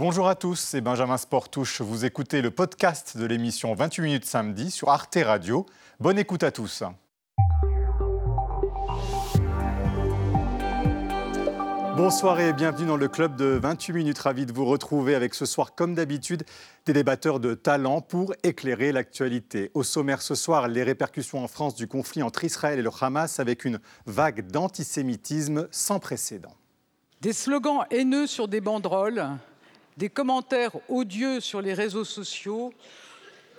Bonjour à tous, c'est Benjamin Sportouche. Vous écoutez le podcast de l'émission 28 minutes samedi sur Arte Radio. Bonne écoute à tous. Bonsoir et bienvenue dans le club de 28 minutes. Ravi de vous retrouver avec ce soir, comme d'habitude, des débatteurs de talent pour éclairer l'actualité. Au sommaire ce soir, les répercussions en France du conflit entre Israël et le Hamas avec une vague d'antisémitisme sans précédent. Des slogans haineux sur des banderoles, des commentaires odieux sur les réseaux sociaux,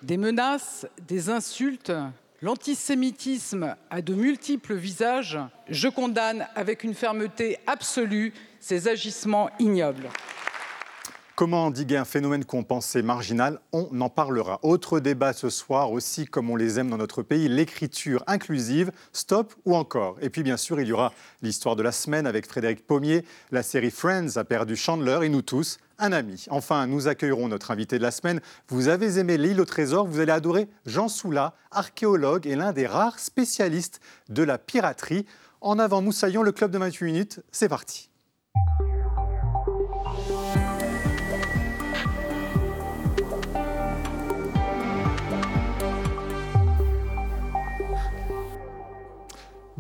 des menaces, des insultes, L'antisémitisme a de multiples visages. Je condamne avec une fermeté absolue ces agissements ignobles. Comment endiguer un phénomène qu'on pensait marginal? On en parlera. Autre débat ce soir aussi, comme on les aime dans notre pays, l'écriture inclusive, stop ou encore? Et puis bien sûr, il y aura l'histoire de la semaine avec Frédéric Pommier. La série Friends a perdu Chandler et nous tous un ami. Enfin, nous accueillerons notre invité de la semaine. Vous avez aimé l'île au trésor, vous allez adorer Jean Soula, archéologue et l'un des rares spécialistes de la piraterie. En avant, moussaillons, le club de 28 minutes, c'est parti.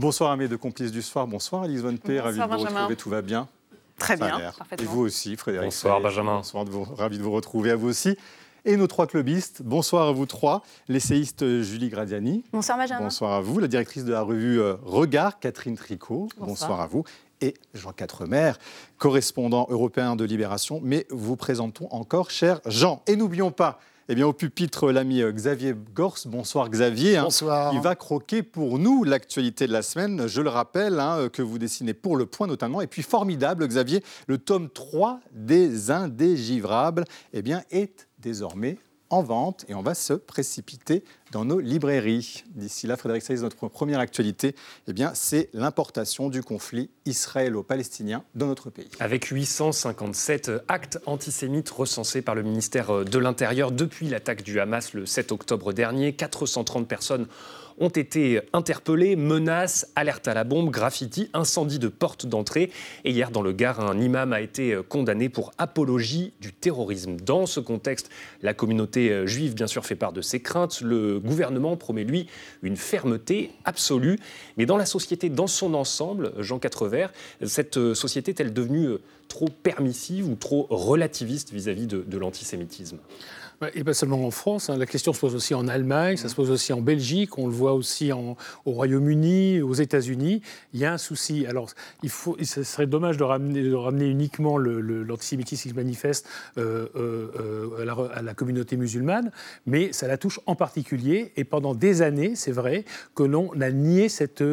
Bonsoir à mes deux complices du soir. Bonsoir Elise P. Ravi de vous retrouver. Tout va bien Très bien. Et vous aussi, Frédéric. Bonsoir, Benjamin. Bonsoir, ravi de vous retrouver à vous aussi. Et nos trois clubistes, bonsoir à vous trois. L'essayiste Julie Gradiani. Bonsoir Benjamin. Bonsoir à vous. La directrice de la revue euh, Regard, Catherine Tricot. Bonsoir, à vous. Et Jean Quatremer, correspondant européen de Libération. Mais vous présentons encore, cher Jean. Et n'oublions pas eh bien, au pupitre, l'ami euh, Xavier Gors. Bonsoir Xavier. Hein. Bonsoir. Il va croquer pour nous l'actualité de la semaine. Je le rappelle, hein, euh, que vous dessinez pour Le Point notamment. Et puis formidable, Xavier, le tome 3 des Indégivrables eh bien, est désormais en vente et on va se précipiter dans nos librairies. D'ici là, Frédéric Saïs, notre première actualité, eh bien, c'est l'importation du conflit israélo-palestinien dans notre pays. Avec 857 actes antisémites recensés par le ministère de l'Intérieur depuis l'attaque du Hamas le 7 octobre dernier, 430 personnes ont été interpellés, menaces, alertes à la bombe, graffiti, incendie de portes d'entrée. Et hier, dans le Gard, un imam a été condamné pour apologie du terrorisme. Dans ce contexte, la communauté juive, bien sûr, fait part de ses craintes. Le gouvernement promet, lui, une fermeté absolue. Mais dans la société, dans son ensemble, Jean Quatrevert, cette société est-elle devenue trop permissive ou trop relativiste vis-à-vis de l'antisémitisme? Et pas seulement en France, hein. la question se pose aussi en Allemagne, ça se pose aussi en Belgique, on le voit aussi au Royaume-Uni, aux États-Unis. Il y a un souci. Alors, il faut, ce serait dommage de ramener, de ramener uniquement l'antisémitisme qui se manifeste euh, euh, euh, à, la, communauté musulmane, mais ça la touche en particulier. Et pendant des années, c'est vrai que l'on a nié cette,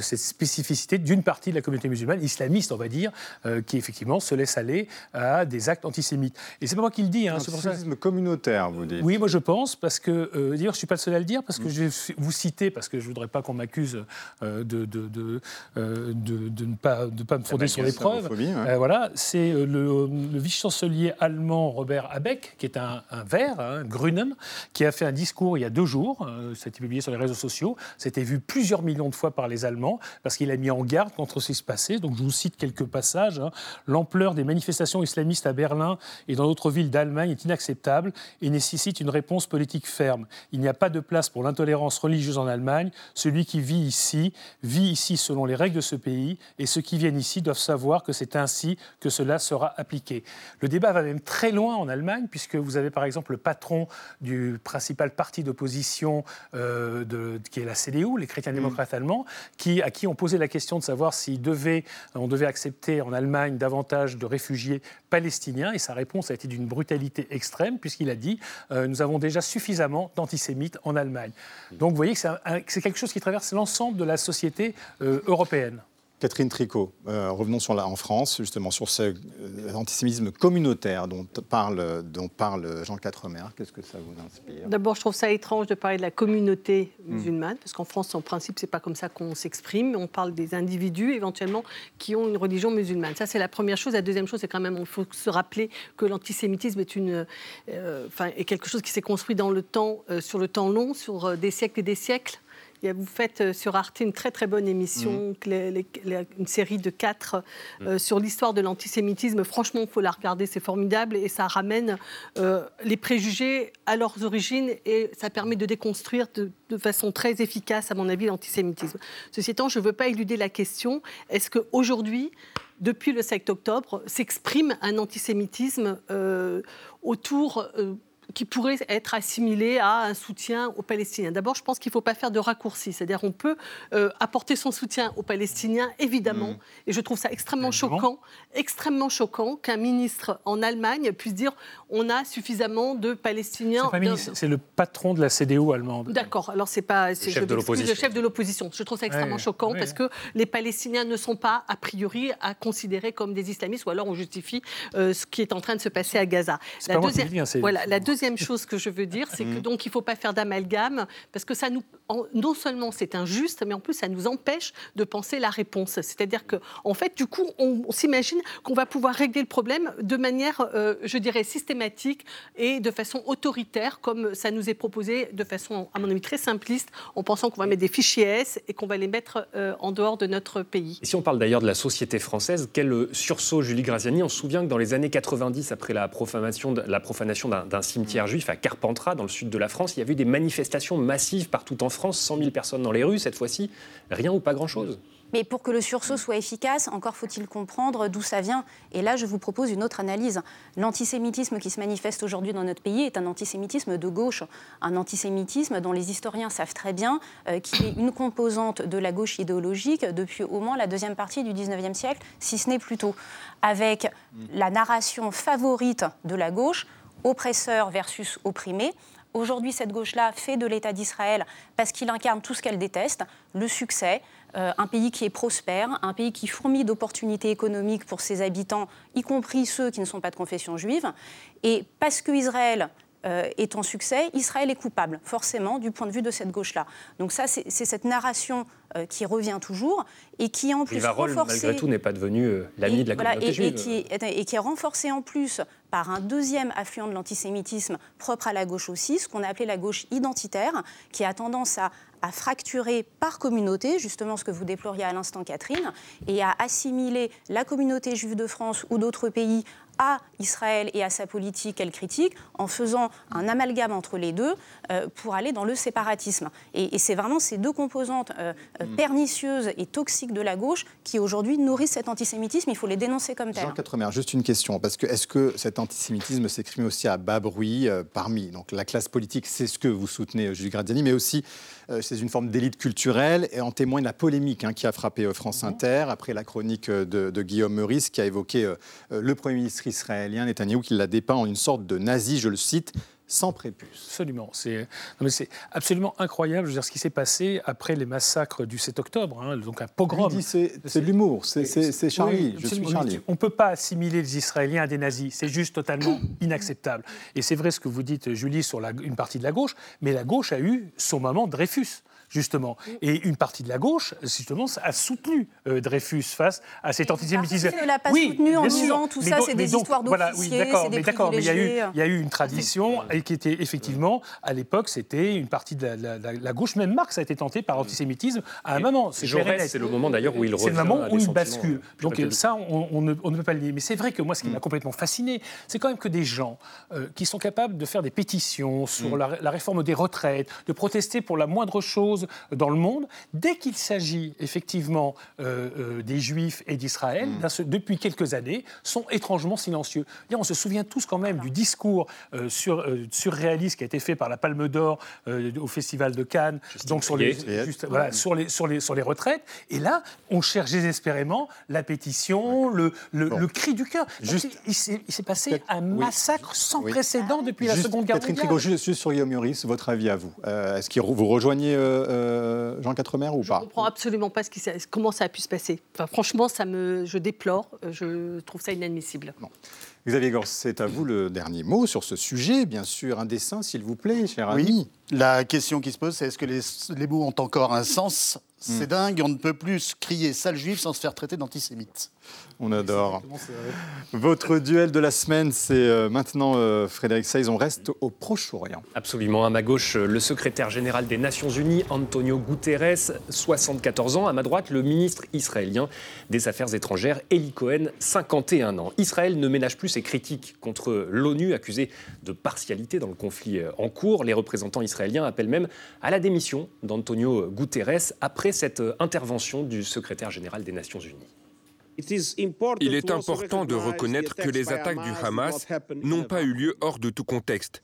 cette spécificité d'une partie de la communauté musulmane, islamiste, on va dire, qui effectivement se laisse aller à des actes antisémites. Et c'est pas moi qui le dis, hein, c'est pour ça communautaire, vous dites Oui, moi je pense, parce que, euh, d'ailleurs, je ne suis pas le seul à le dire, parce que je vais vous citer, parce que je ne voudrais pas qu'on m'accuse euh, de, de, de, euh, de, ne pas, de pas me fonder sur les preuves. voilà, c'est le, vice-chancelier allemand Robert Habeck, qui est un, un vert, hein, Grünen, qui a fait un discours il y a deux jours, ça a été publié sur les réseaux sociaux, c'était vu plusieurs millions de fois par les Allemands, parce qu'il a mis en garde contre ce qui se passait. Donc je vous cite quelques passages. Hein. L'ampleur des manifestations islamistes à Berlin et dans d'autres villes d'Allemagne est inacceptable et nécessite une réponse politique ferme. Il n'y a pas de place pour l'intolérance religieuse en Allemagne. Celui qui vit ici vit ici selon les règles de ce pays et ceux qui viennent ici doivent savoir que c'est ainsi que cela sera appliqué. Le débat va même très loin en Allemagne puisque vous avez par exemple le patron du principal parti d'opposition euh, qui est la CDU, les chrétiens démocrates allemands, qui, à qui on posait la question de savoir si devait, on devait accepter en Allemagne davantage de réfugiés palestiniens et sa réponse a été d'une brutalité extrême puisqu'il a dit euh, nous avons déjà suffisamment d'antisémites en Allemagne. Donc vous voyez que c'est quelque chose qui traverse l'ensemble de la société euh, européenne. Catherine Tricot, euh, revenons sur la, en France, justement, sur cet euh, antisémitisme communautaire dont parle, dont parle Jean Quatremer. Qu'est-ce que ça vous inspire? D'abord, je trouve ça étrange de parler de la communauté hmm. musulmane, parce qu'en France, en principe, c'est pas comme ça qu'on s'exprime. On parle des individus, éventuellement, qui ont une religion musulmane. Ça, c'est la première chose. La deuxième chose, c'est quand même, il faut se rappeler que l'antisémitisme est, une, euh, est quelque chose qui s'est construit dans le temps, sur le temps long, sur des siècles et des siècles vous faites sur Arte une très très bonne émission, mm. une série de quatre mm. sur l'histoire de l'antisémitisme. Franchement, il faut la regarder, c'est formidable et ça ramène les préjugés à leurs origines et ça permet de déconstruire de, de façon très efficace, à mon avis, l'antisémitisme. Ceci étant, je ne veux pas éluder la question est-ce qu'aujourd'hui, depuis le 7 octobre, s'exprime un antisémitisme euh, autour euh, qui pourrait être assimilé à un soutien aux Palestiniens. D'abord, je pense qu'il ne faut pas faire de raccourcis. C'est-à-dire qu'on peut euh, apporter son soutien aux Palestiniens, évidemment, mmh. et je trouve ça extrêmement choquant, extrêmement choquant qu'un ministre en Allemagne puisse dire on a suffisamment de Palestiniens. C'est le patron de la CDU allemande. D'accord. Alors c'est pas le chef, de l'opposition. le chef de l'opposition. Je trouve ça extrêmement choquant parce que les Palestiniens ne sont pas a priori à considérer comme des islamistes, ou alors on justifie euh, ce qui est en train de se passer à Gaza. La, deuxième, voilà, la deuxième deuxième chose que je veux dire, c'est que mm. donc il ne faut pas faire d'amalgame, parce que ça nous, non seulement c'est injuste, mais en plus ça nous empêche de penser la réponse. C'est-à-dire que, en fait, du coup, on, s'imagine qu'on va pouvoir régler le problème de manière, euh, je dirais, systématique et de façon autoritaire, comme ça nous est proposé de façon, à mon avis, très simpliste, en pensant qu'on va mettre des fichiers S et qu'on va les mettre euh, en dehors de notre pays. Et si on parle d'ailleurs de la société française, quel sursaut Julie Graziani? On se souvient que dans les années 90, après la profanation, la profanation d'un cimetière juif à Carpentras, dans le sud de la France. Il y a eu des manifestations massives partout en France, 100 000 personnes dans les rues cette fois-ci. Rien ou pas grand-chose. Mais pour que le sursaut soit efficace, encore faut-il comprendre d'où ça vient. Et là, je vous propose une autre analyse. L'antisémitisme qui se manifeste aujourd'hui dans notre pays est un antisémitisme de gauche, un antisémitisme dont les historiens savent très bien euh, qu'il est une composante de la gauche idéologique depuis au moins la deuxième partie du 19e siècle, si ce n'est plus tôt, avec la narration favorite de la gauche oppresseur versus opprimé. Aujourd'hui, cette gauche-là fait de l'État d'Israël parce qu'il incarne tout ce qu'elle déteste, le succès, euh, un pays qui est prospère, un pays qui fourmille d'opportunités économiques pour ses habitants, y compris ceux qui ne sont pas de confession juive. Et parce que Israël est en succès, Israël est coupable, forcément, du point de vue de cette gauche-là. Donc ça, c'est cette narration euh, qui revient toujours et qui en plus malgré tout, n'est pas devenu euh, l'ami de la communauté et, juive. Et qui, est renforcé en plus par un deuxième affluent de l'antisémitisme propre à la gauche aussi, ce qu'on a appelé la gauche identitaire, qui a tendance à, à fracturer par communauté, justement ce que vous déploriez à l'instant Catherine, et à assimiler la communauté juive de France ou d'autres pays à Israël et à sa politique qu'elle critique en faisant un amalgame entre les deux euh, pour aller dans le séparatisme. Et, c'est vraiment ces deux composantes euh, euh, mm. pernicieuses et toxiques de la gauche qui aujourd'hui nourrissent cet antisémitisme. Il faut les dénoncer comme tel. Jean Quatremer, juste une question, parce que est-ce que cet antisémitisme s'exprime aussi à bas bruit parmi donc, la classe politique C'est ce que vous soutenez, Julie Gradiani, mais aussi c'est une forme d'élite culturelle et en témoigne la polémique hein, qui a frappé France mm. Inter après la chronique de, de Guillaume Meurice qui a évoqué le Premier ministre israélien Netanyahou qui l'a dépeint en une sorte de nazi, je le cite, sans prépuce. Absolument. C'est absolument incroyable je veux dire, ce qui s'est passé après les massacres du 7 octobre. Hein, donc un pogrom. C'est de l'humour, c'est Charlie. je suis Charlie. On ne peut pas assimiler les Israéliens à des nazis. C'est juste totalement inacceptable. Et c'est vrai ce que vous dites, Julie, sur la, une partie de la gauche, mais la gauche a eu son moment Dreyfus justement. Et une partie de la gauche, justement, a soutenu euh, Dreyfus face à cet antisémitisme. ne l'a pas soutenu en disant tout ça, c'est des histoires d'officiers, oui, d'accord, mais d'accord, mais il y, a eu, il y a eu une tradition et qui était effectivement, à l'époque, c'était une partie de la, gauche. Même Marx a été tenté par l'antisémitisme à un moment. C'est le moment d'ailleurs où il C'est le moment où il bascule. Donc ça, on, ne, peut pas le nier. Mais c'est vrai que moi, ce qui m'a mm. complètement fasciné, c'est quand même que des gens euh, qui sont capables de faire des pétitions sur mm. la, la réforme des retraites, de protester pour la moindre chose dans le monde. Dès qu'il s'agit effectivement euh, euh, des Juifs et d'Israël, mm. depuis quelques années, sont étrangement silencieux. on se souvient tous quand même du discours euh, sur, surréaliste qui a été fait par la Palme d'Or au Festival de Cannes, donc sur les, sur, les, sur, les, sur les retraites. Et là, on cherche désespérément la pétition, le, le, cri du cœur. Juste... Il s'est passé un massacre sans précédent depuis la Seconde Guerre mondiale. juste sur Guillaume Meurice, votre avis à vous Est-ce que vous rejoignez euh, Jean Quatremer ou pas Je ne comprends absolument pas ce qui, comment ça a pu se passer. Enfin, franchement, ça me, je déplore, je trouve ça inadmissible. Xavier Gors, c'est à vous le dernier mot sur ce sujet, bien sûr. Un dessin, s'il vous plaît, cher ami. La question qui se pose, c'est est-ce que les, les mots ont encore un sens C'est dingue, on ne peut plus crier sale juif sans se faire traiter d'antisémite. On adore. Votre duel de la semaine, c'est euh, maintenant euh, Frédéric Seyss. On reste au Proche-Orient. Absolument. À ma gauche, le secrétaire général des Nations Unies, Antonio Guterres, 74 ans. À ma droite, le ministre israélien des Affaires étrangères, Eli Cohen, 51 ans. Israël ne ménage plus ses critiques contre l'ONU, accusée de partialité dans le conflit euh, en cours. Les représentants israéliens appellent même à la démission d'Antonio Guterres après cette intervention du secrétaire général des Nations Unies. Il est important de reconnaître que les attaques du Hamas n'ont pas eu lieu hors de tout contexte.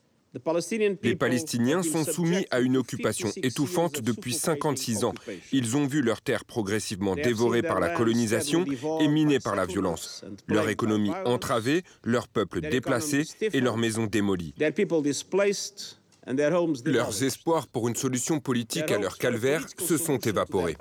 Les Palestiniens sont soumis à une occupation étouffante depuis 56 ans. Ils ont vu leurs terres progressivement dévorées par la colonisation et minées par la violence, leur économie entravée, leur peuple déplacé et leurs maisons démolies. Leurs espoirs pour une solution politique à leur calvaire se sont évaporés.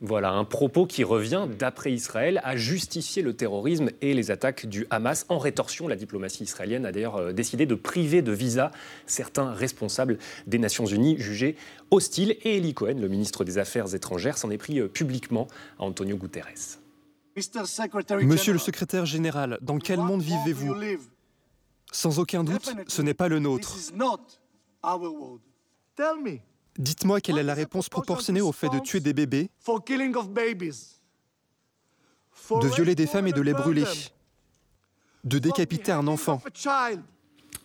Voilà un propos qui revient, d'après Israël, à justifier le terrorisme et les attaques du Hamas. En rétorsion, la diplomatie israélienne a d'ailleurs euh, décidé de priver de visa certains responsables des Nations Unies jugés hostiles. Et Eli Cohen, le ministre des Affaires étrangères, s'en est pris euh, publiquement à Antonio Guterres. Monsieur le secrétaire général, dans quel monde vivez-vous? Sans aucun doute, ce n'est pas le nôtre. Dites-moi quelle est la réponse proportionnée au fait de tuer des bébés, de violer des femmes et de les brûler, de décapiter un enfant.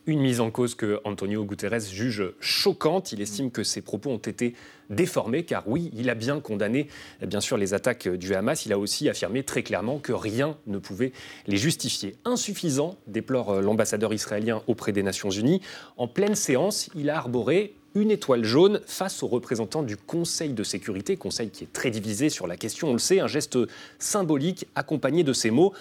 Une mise en cause que Antonio Guterres juge choquante. Il estime que ses propos ont été déformés, car oui, il a bien condamné bien sûr les attaques du Hamas. Il a aussi affirmé très clairement que rien ne pouvait les justifier. Insuffisant, déplore l'ambassadeur israélien auprès des Nations Unies. En pleine séance, il a arboré une étoile jaune face aux représentants du Conseil de sécurité, conseil qui est très divisé sur la question, on le sait, un geste symbolique accompagné de ces mots.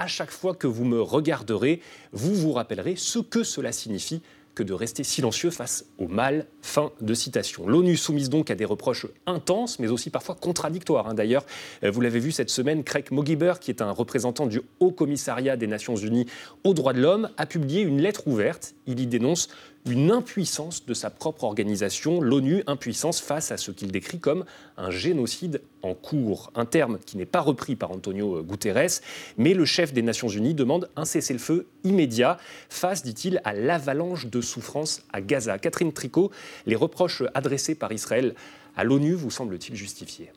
À chaque fois que vous me regarderez, vous vous rappellerez ce que cela signifie que de rester silencieux face au mal. Fin de citation. L'ONU soumise donc à des reproches intenses, mais aussi parfois contradictoires. Hein. D'ailleurs, euh, vous l'avez vu cette semaine, Craig Mogiber, qui est un représentant du Haut Commissariat des Nations Unies aux droits de l'homme, a publié une lettre ouverte. Il y dénonce une impuissance de sa propre organisation, l'ONU, impuissance face à ce qu'il décrit comme un génocide en cours, un terme qui n'est pas repris par Antonio Guterres, mais le chef des Nations Unies demande un cessez-le-feu immédiat face, dit-il, à l'avalanche de souffrance à Gaza. Catherine Tricot, les reproches adressés par Israël à l'ONU vous semblent-ils justifiés?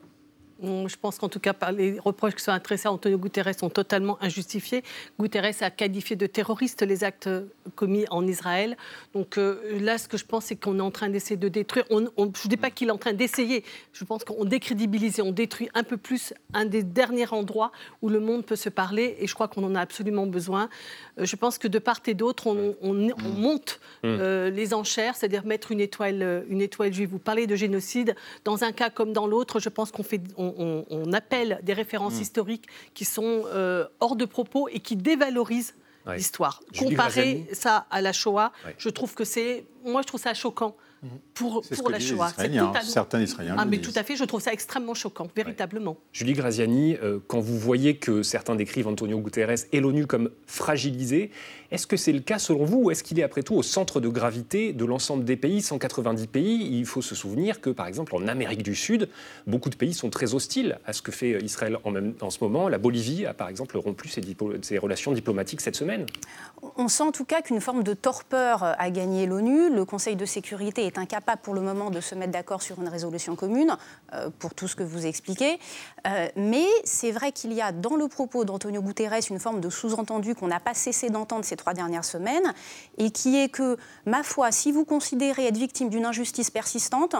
Je pense qu'en tout cas, les reproches qui sont adressés à Antonio Guterres sont totalement injustifiés. Guterres a qualifié de terroristes les actes commis en Israël. Donc euh, là, ce que je pense, c'est qu'on est en train d'essayer de détruire. je ne dis pas qu'il est en train d'essayer. Je pense qu'on décrédibilise et on détruit un peu plus un des derniers endroits où le monde peut se parler. Et je crois qu'on en a absolument besoin. Euh, je pense que de part et d'autre, on, mm. monte mm. Euh, les enchères, c'est-à-dire mettre une étoile, une étoile juive. Vous parlez de génocide. Dans un cas comme dans l'autre, je pense qu'on fait on, appelle des références mm. historiques qui sont euh, hors de propos et qui dévalorisent l'histoire. Comparer ça à la Shoah, je trouve que c'est. Moi, je trouve ça choquant pour, pour la Shoah. Certains Israéliens. Ah, mais tout à fait, je trouve ça extrêmement choquant, véritablement. Julie Graziani, euh, quand vous voyez que certains décrivent Antonio Guterres et l'ONU comme fragilisés, est-ce que c'est le cas selon vous ou est-ce qu'il est après tout au centre de gravité de l'ensemble des pays, 190 pays? Il faut se souvenir que par exemple en Amérique du Sud, beaucoup de pays sont très hostiles à ce que fait Israël en, même, en ce moment. La Bolivie a par exemple rompu ses, ses relations diplomatiques cette semaine. On sent en tout cas qu'une forme de torpeur a gagné l'ONU. Le Conseil de sécurité est incapable pour le moment de se mettre d'accord sur une résolution commune, euh, pour tout ce que vous expliquez. Euh, mais c'est vrai qu'il y a dans le propos d'Antonio Guterres une forme de sous-entendu qu'on n'a pas cessé d'entendre ces trois dernières semaines, et qui est que, ma foi, si vous considérez être victime d'une injustice persistante,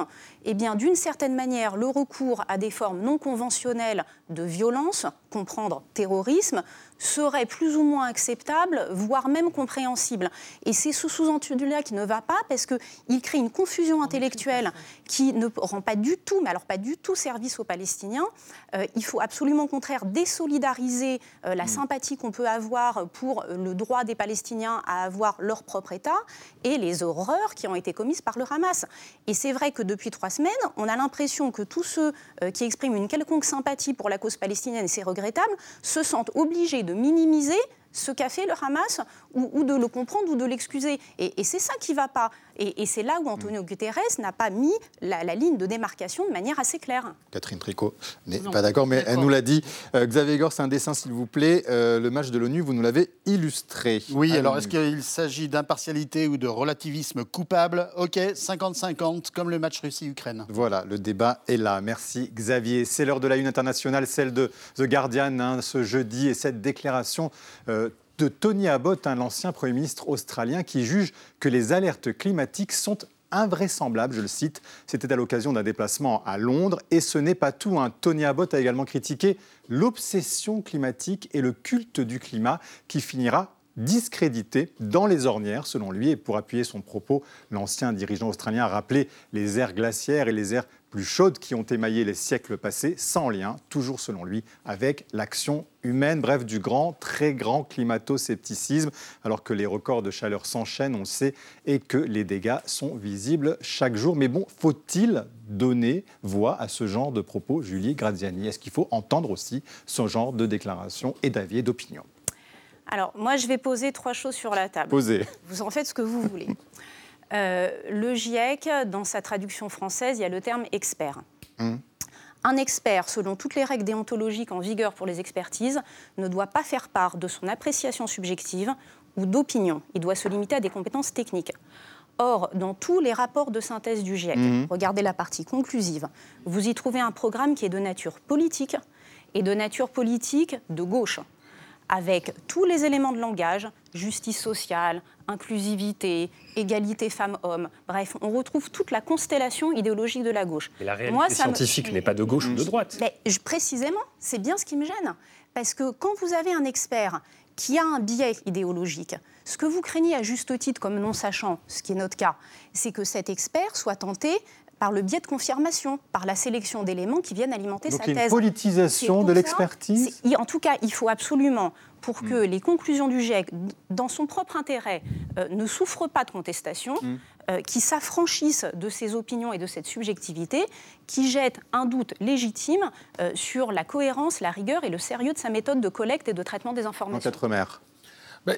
eh bien, d'une certaine manière, le recours à des formes non conventionnelles de violence, comprendre terrorisme, serait plus ou moins acceptable, voire même compréhensible. Et c'est ce sous-entendu-là qui ne va pas parce qu'il crée une confusion intellectuelle qui ne rend pas du tout, mais alors pas du tout service aux Palestiniens. Euh, il faut absolument au contraire désolidariser euh, la mm. sympathie qu'on peut avoir pour le droit des Palestiniens à avoir leur propre État et les horreurs qui ont été commises par le Hamas. Et c'est vrai que depuis trois semaines, on a l'impression que tous ceux euh, qui expriment une quelconque sympathie pour la cause palestinienne, et c'est regrettable, se sentent obligés de minimiser ce qu'a fait le Hamas ou, de le comprendre ou de l'excuser. Et, c'est ça qui ne va pas. Et, c'est là où Antonio Guterres n'a pas mis la, ligne de démarcation de manière assez claire. Catherine Tricot n'est pas d'accord, mais elle nous l'a dit. Euh, Xavier Gore, c'est un dessin, s'il vous plaît. Euh, le match de l'ONU, vous nous l'avez illustré. Oui, alors est-ce qu'il s'agit d'impartialité ou de relativisme coupable? Ok, 50-50, comme le match Russie-Ukraine. Voilà, le débat est là. Merci Xavier. C'est l'heure de la une internationale, celle de The Guardian, hein, ce jeudi, et cette déclaration euh, de Tony Abbott, l'ancien Premier ministre australien, qui juge que les alertes climatiques sont invraisemblables, je le cite. C'était à l'occasion d'un déplacement à Londres. Et ce n'est pas tout. Hein. Tony Abbott a également critiqué l'obsession climatique et le culte du climat qui finira discrédité dans les ornières, selon lui. Et pour appuyer son propos, l'ancien dirigeant australien a rappelé les aires glaciaires et les aires plus chaudes qui ont émaillé les siècles passés, sans lien, toujours selon lui, avec l'action humaine. Bref, du grand, très grand climato-scepticisme, alors que les records de chaleur s'enchaînent, on le sait, et que les dégâts sont visibles chaque jour. Mais bon, faut-il donner voix à ce genre de propos, Julie Graziani? Est-ce qu'il faut entendre aussi ce genre de déclarations et d'avis et d'opinions alors, moi, je vais poser trois choses sur la table. Posez. Vous en faites ce que vous voulez. Euh, le GIEC, dans sa traduction française, il y a le terme expert. Hum. Un expert, selon toutes les règles déontologiques en vigueur pour les expertises, ne doit pas faire part de son appréciation subjective ou d'opinion. Il doit se limiter à des compétences techniques. Or, dans tous les rapports de synthèse du GIEC, hum. regardez la partie conclusive, vous y trouvez un programme qui est de nature politique et de nature politique de gauche avec tous les éléments de langage, justice sociale, inclusivité, égalité femmes-hommes. Bref, on retrouve toute la constellation idéologique de la gauche. Et la réalité scientifique n'est pas de gauche ou de droite. Mais, précisément, c'est bien ce qui me gêne. Parce que quand vous avez un expert qui a un biais idéologique, ce que vous craignez à juste titre comme non sachant, ce qui est notre cas, c'est que cet expert soit tenté par le biais de confirmation, par la sélection d'éléments qui viennent alimenter sa thèse. Une politisation de l'expertise En tout cas, il faut absolument, pour que hmm. les conclusions du GIEC, dans son propre intérêt, euh, ne souffrent pas de contestation, hmm. euh, qui s'affranchissent de ses opinions et de cette subjectivité, qui jettent un doute légitime euh, sur la cohérence, la rigueur et le sérieux de sa méthode de collecte et de traitement des informations. Bah,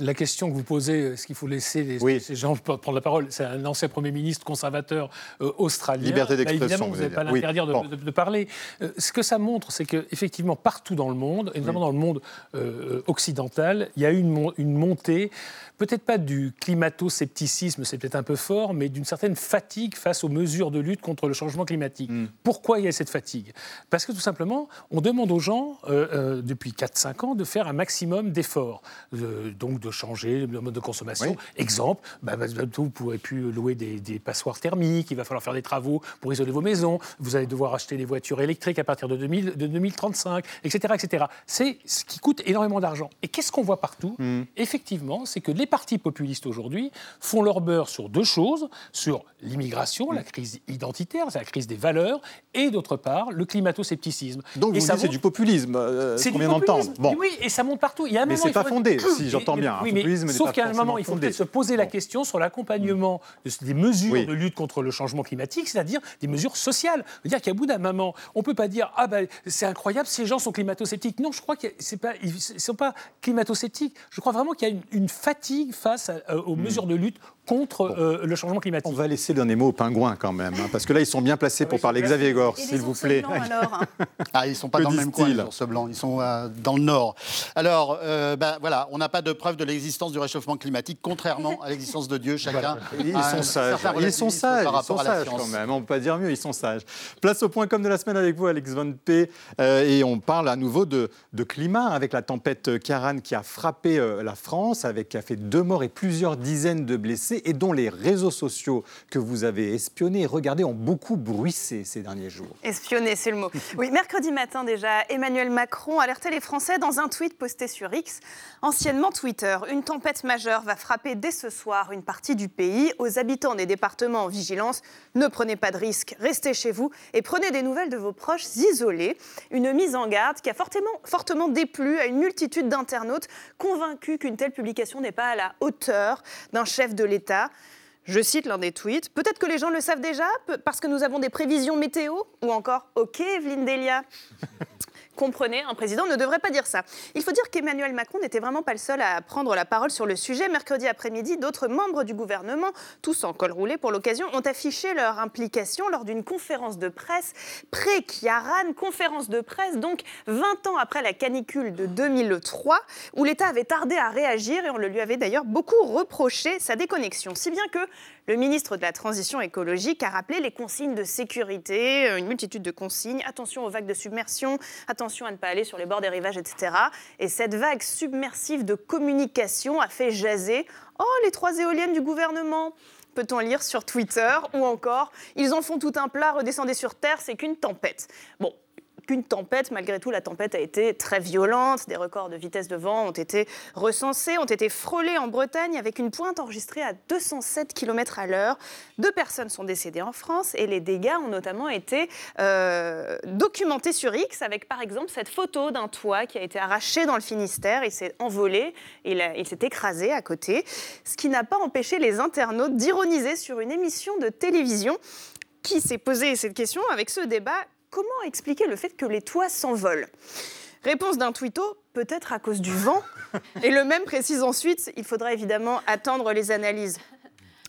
la question que vous posez, est-ce qu'il faut laisser les, ces gens prendre la parole? C'est un ancien Premier ministre conservateur euh, australien. Liberté d'expression. Évidemment, vous n'avez pas l'interdire de, parler. Euh, ce que ça montre, c'est qu'effectivement, partout dans le monde, et notamment dans le monde euh, occidental, il y a eu une, une montée peut-être pas du climato-scepticisme, c'est peut-être un peu fort, mais d'une certaine fatigue face aux mesures de lutte contre le changement climatique. Hmm. Pourquoi il y a cette fatigue? Parce que tout simplement, on demande aux gens, euh, euh, depuis 4-5 ans, de faire un maximum d'efforts, donc de changer le mode de consommation. Exemple, bah, bah, vous ne pourrez plus louer des, passoires thermiques, il va falloir faire des travaux pour isoler vos maisons, vous allez devoir acheter des voitures électriques à partir de, 2000, de 2035, etc. etc. C'est ce qui coûte énormément d'argent. Et qu'est-ce qu'on voit partout? Hmm. Effectivement, c'est que les partis populistes aujourd'hui font leur beurre sur deux choses, sur l'immigration, la crise identitaire, c'est la crise des valeurs, et d'autre part, le climato-scepticisme. Donc vous dites c'est du populisme, euh, c'est qu'on vient d'entendre. Bon. Oui, et ça monte partout. Il y a un mais c'est pas fondé, si j'entends bien. Oui, mais sauf qu'à un moment, il faut peut-être se poser la question sur l'accompagnement des mesures de lutte contre le changement climatique, c'est-à-dire des mesures sociales. dire qu'à bout d'un moment, on ne peut pas dire ah ben c'est incroyable, ces gens sont climato-sceptiques. Non, je crois qu'ils ne sont pas climato-sceptiques. Je crois vraiment qu'il y a une fatigue face euh, aux hmm. mesures de lutte contre euh, le changement climatique. On va laisser le dernier mot aux pingouins quand même, hein, parce que là, ils sont bien placés pour parler. Xavier Gore, s'il vous plaît. alors ah, ils ne sont pas dans le même coin, les ours blancs, ils sont euh, dans le nord. Alors, ben, voilà, on n'a pas de preuve de l'existence du réchauffement climatique, contrairement à l'existence de Dieu. Chacun. Ils, sont sages. Ils sont sages. Par rapport à la quand même. On ne peut pas dire mieux. Ils sont sages. Place au point comme de la semaine avec vous, Alex Von P. et on parle à nouveau de, de, climat avec la tempête Karan qui a frappé la France, avec qui a fait deux morts et plusieurs dizaines de blessés, et dont les réseaux sociaux que vous avez espionnés et regardés ont beaucoup bruissé ces derniers jours. Espionné, c'est le mot. Oui, mercredi matin déjà, Emmanuel Macron alertait les Français dans un tweet posté sur X, anciennement Twitter. Une tempête majeure va frapper dès ce soir une partie du pays. Aux habitants des départements en vigilance, ne prenez pas de risques, restez chez vous et prenez des nouvelles de vos proches isolés. Une mise en garde qui a fortement, fortement déplu à une multitude d'internautes convaincus qu'une telle publication n'est pas à la hauteur d'un chef de l'État. Je cite l'un des tweets. Peut-être que les gens le savent déjà, parce que nous avons des prévisions météo, ou encore OK, Evelyne Delia Comprenez, un président ne devrait pas dire ça. Il faut dire qu'Emmanuel Macron n'était vraiment pas le seul à prendre la parole sur le sujet. Mercredi après-midi, d'autres membres du gouvernement, tous en col roulé pour l'occasion, ont affiché leur implication lors d'une conférence de presse pré-Kiaran, conférence de presse donc 20 ans après la canicule de 2003, où l'État avait tardé à réagir et on le lui avait d'ailleurs beaucoup reproché sa déconnexion, si bien que le ministre de la Transition écologique a rappelé les consignes de sécurité, une multitude de consignes, attention aux vagues de submersion, attention à ne pas aller sur les bords des rivages, etc. Et cette vague submersive de communication a fait jaser Oh, les trois éoliennes du gouvernement peut-on lire sur Twitter, ou encore Ils en font tout un plat, redescendez sur Terre, c'est qu'une tempête. Bon, qu'une tempête. Malgré tout, la tempête a été très violente. Des records de vitesse de vent ont été recensés, ont été frôlés en Bretagne avec une pointe enregistrée à 207 km à l'heure. Deux personnes sont décédées en France et les dégâts ont notamment été euh, documentés sur X avec par exemple cette photo d'un toit qui a été arraché dans le Finistère. Il s'est envolé, il, il s'est écrasé à côté, ce qui n'a pas empêché les internautes d'ironiser sur une émission de télévision qui s'est posé cette question avec ce débat comment expliquer le fait que les toits s'envolent? Réponse d'un twitto, peut-être à cause du vent. Et le même précise ensuite, il faudra évidemment attendre les analyses.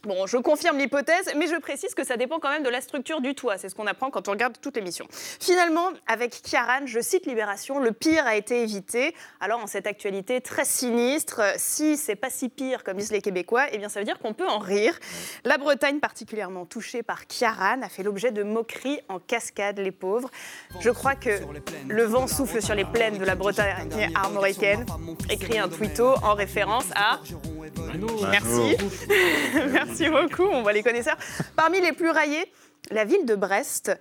Bon, je confirme l'hypothèse, mais je précise que ça dépend quand même de la structure du toit. C'est ce qu'on apprend quand on regarde toute l'émission. Finalement, avec Kiaran, je cite Libération, le pire a été évité. Alors, en cette actualité très sinistre, si c'est pas si pire comme disent les Québécois, eh bien, ça veut dire qu'on peut en rire. La Bretagne, particulièrement touchée par Kiaran, a fait l'objet de moqueries en cascade, les pauvres. Je crois que le vent souffle sur les plaines de la Bretagne armoricaine, écrit un twitto en référence à Merci. Merci beaucoup, on voit les connaisseurs. Parmi les plus raillés, la ville de Brest.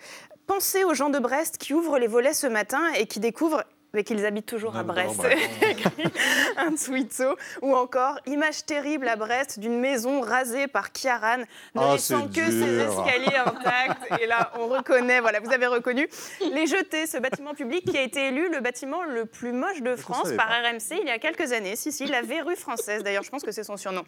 Pensez aux gens de Brest qui ouvrent les volets ce matin et qui découvrent mais qu'ils habitent toujours à Brest. un tweeto. Ou encore, image terrible à Brest d'une maison rasée par Kiaran, ne ah, laissant que ses escaliers intacts. Et là, on reconnaît, voilà, vous avez reconnu. Les Jetés, ce bâtiment public qui a été élu le bâtiment le plus moche de France par RMC il y a quelques années. Si, si, la verrue française. D'ailleurs, je pense que c'est son surnom.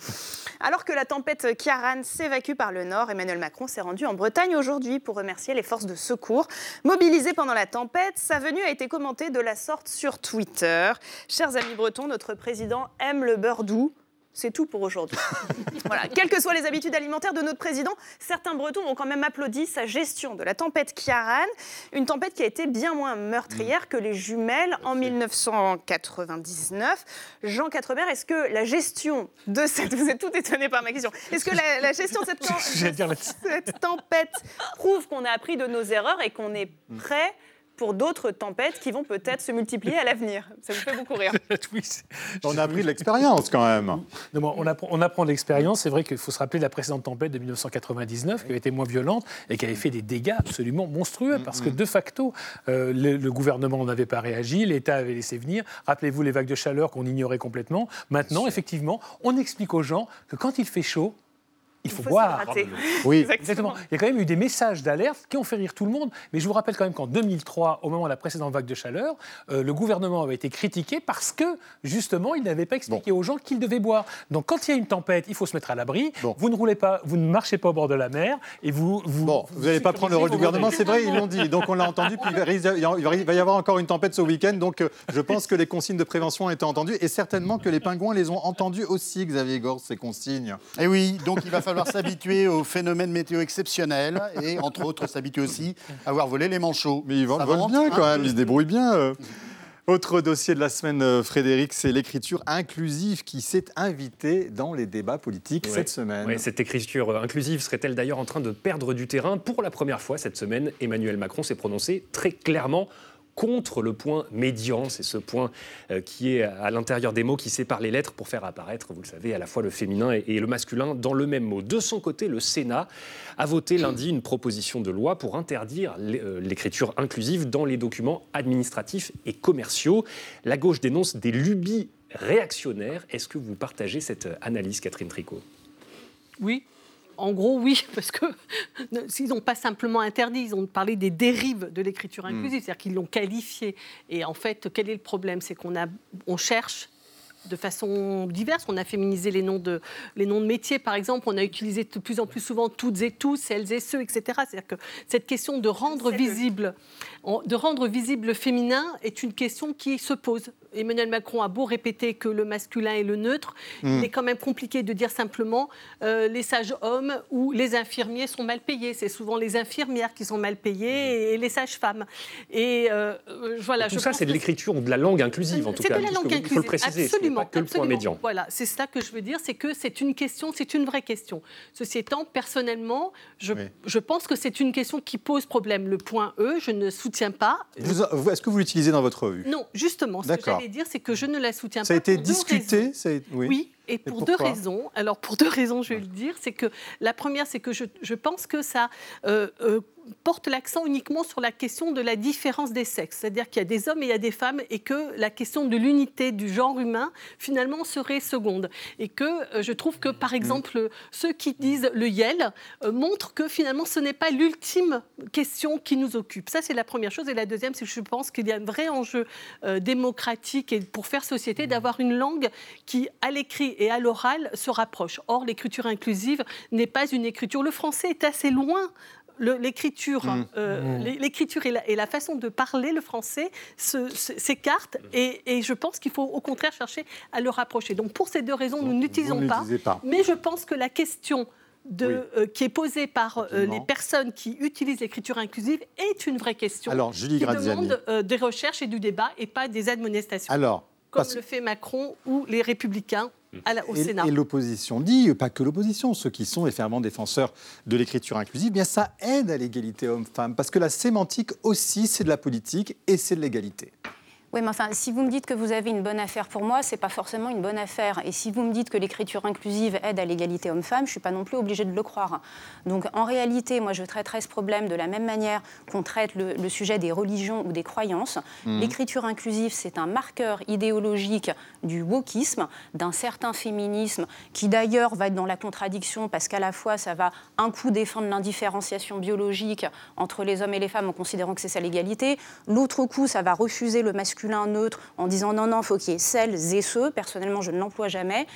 Alors que la tempête Kiaran s'évacue par le nord, Emmanuel Macron s'est rendu en Bretagne aujourd'hui pour remercier les forces de secours. Mobilisées pendant la tempête, sa venue a été commentée de la sorte sur Twitter. Chers amis bretons, notre président aime le beurre doux. C'est tout pour aujourd'hui. voilà. Quelles que soient les habitudes alimentaires de notre président, certains Bretons ont quand même applaudi sa gestion de la tempête Kiaran, une tempête qui a été bien moins meurtrière que les jumelles en 1999. Jean Quatremer, est-ce que la gestion de cette... Vous êtes tout étonné par ma question. Est-ce que la, gestion de cette, cette tempête prouve qu'on a appris de nos erreurs et qu'on est prêt pour d'autres tempêtes qui vont peut-être se multiplier à l'avenir. Ça vous fait beaucoup rire. on a appris de l'expérience quand même. on, apprend, on apprend de l'expérience. C'est vrai qu'il faut se rappeler de la précédente tempête de 1999 qui avait été moins violente et qui avait fait des dégâts absolument monstrueux parce que de facto, euh, le, gouvernement n'avait pas réagi, l'État avait laissé venir. Rappelez-vous les vagues de chaleur qu'on ignorait complètement. Maintenant, effectivement, on explique aux gens que quand il fait chaud, il faut, boire. Oui, exactement. Il y a quand même eu des messages d'alerte qui ont fait rire tout le monde. Mais je vous rappelle quand même qu'en 2003, au moment de la précédente vague de chaleur, euh, le gouvernement avait été critiqué parce que, justement, il n'avait pas expliqué aux gens qu'ils devaient boire. Donc, quand il y a une tempête, il faut se mettre à l'abri. Vous ne roulez pas, vous ne marchez pas au bord de la mer et vous. Vous bon, vous n'allez pas prendre le rôle du gouvernement, c'est vrai, ils l'ont dit. Donc, on l'a entendu. Puis il va y avoir encore une tempête ce week-end. Donc, euh, je pense que les consignes de prévention ont été entendues et certainement que les pingouins les ont entendues aussi, Xavier Gorge, ces consignes. Et eh oui, donc il va falloir s'habituer aux phénomènes météo exceptionnels et, entre autres, s'habituer aussi à voir voler les manchots. Mais ils volent, bien quand même, ils se débrouillent bien. Euh. Autre dossier de la semaine, euh, Frédéric, c'est l'écriture inclusive qui s'est invitée dans les débats politiques cette semaine. cette écriture inclusive serait-elle d'ailleurs en train de perdre du terrain Pour la première fois cette semaine, Emmanuel Macron s'est prononcé très clairement contre le point médian, c'est ce point euh, qui est à l'intérieur des mots qui sépare les lettres pour faire apparaître, vous le savez, à la fois le féminin et, le masculin dans le même mot. De son côté, le Sénat a voté lundi une proposition de loi pour interdire euh, l'écriture inclusive dans les documents administratifs et commerciaux. La gauche dénonce des lubies réactionnaires. Est-ce que vous partagez cette analyse, Catherine Tricot? Oui, en gros, oui, parce que s'ils n'ont pas simplement interdit, ils ont parlé des dérives de l'écriture hmm. inclusive, c'est-à-dire qu'ils l'ont qualifié. Et en fait, quel est le problème? C'est qu'on on cherche de façon diverse. On a féminisé les noms de, les noms de métiers, par exemple. On a utilisé de plus en plus souvent toutes et tous, celles et ceux, etc. C'est-à-dire que cette question de rendre visible, de rendre visible le féminin est une question qui se pose. Emmanuel Macron a beau répéter que le masculin est le neutre, il hmm. est quand même compliqué de dire simplement euh, les sages hommes ou les infirmiers sont mal payés. C'est souvent les infirmières qui sont mal payées et, les sages femmes. Et euh, voilà. tout ça, c'est de l'écriture ou de la langue inclusive en tout cas. C'est de la langue inclusive. Il faut le préciser. Absolument. Pas que le point médian. Voilà, c'est ça que je veux dire, c'est que c'est une question, c'est une vraie question. Ceci étant, personnellement, je, je pense que c'est une question qui pose problème. Le point E, je ne soutiens pas. Est-ce que vous l'utilisez dans votre revue? Non, justement. Que j'allais dire, c'est que je ne la soutiens pas. Ça a été discuté oui. oui. Et pour deux raisons. Alors, pour deux raisons, je vais le dire. C'est que la première, c'est que je, je, pense que ça euh, euh, porte l'accent uniquement sur la question de la différence des sexes. C'est-à-dire qu'il y a des hommes et il y a des femmes et que la question de l'unité du genre humain, finalement, serait seconde. Et que euh, je trouve que, par exemple, ceux qui disent le YEL euh, montrent que finalement, ce n'est pas l'ultime question qui nous occupe. Ça, c'est la première chose. Et la deuxième, c'est que je pense qu'il y a un vrai enjeu euh, démocratique et pour faire société d'avoir une langue qui, à l'écrit et à l'oral, se rapproche. Or, l'écriture inclusive n'est pas une écriture. Le français est assez loin l'écriture, mmh. euh, mmh. l'écriture et, la, façon de parler le français s'écartent et, je pense qu'il faut au contraire chercher à le rapprocher. Donc pour ces deux raisons, nous n'utilisons pas, Mais je pense que la question de, euh, qui est posée par euh, les personnes qui utilisent l'écriture inclusive est une vraie question. Alors, Julie qui demande des recherches et du débat et pas des admonestations. Alors, comme le fait Macron ou les Républicains au et, Sénat. Et l'opposition dit, pas que l'opposition, ceux qui sont les fervents défenseurs de l'écriture inclusive, eh bien ça aide à l'égalité homme-femme, parce que la sémantique aussi, c'est de la politique et c'est de l'égalité. Oui, mais enfin, si vous me dites que vous avez une bonne affaire pour moi, c'est pas forcément une bonne affaire. Et si vous me dites que l'écriture inclusive aide à l'égalité homme-femme, je suis pas non plus obligée de le croire. Donc, en réalité, moi, je traiterais ce problème de la même manière qu'on traite le, sujet des religions ou des croyances. Mmh. L'écriture inclusive, c'est un marqueur idéologique du wokisme, d'un certain féminisme, qui d'ailleurs va être dans la contradiction parce qu'à la fois, ça va un coup défendre l'indifférenciation biologique entre les hommes et les femmes en considérant que c'est ça l'égalité, l'autre coup, ça va refuser le masculin neutre en disant non, non, faut qu'il y ait celles et ceux. Personnellement, je ne l'emploie jamais.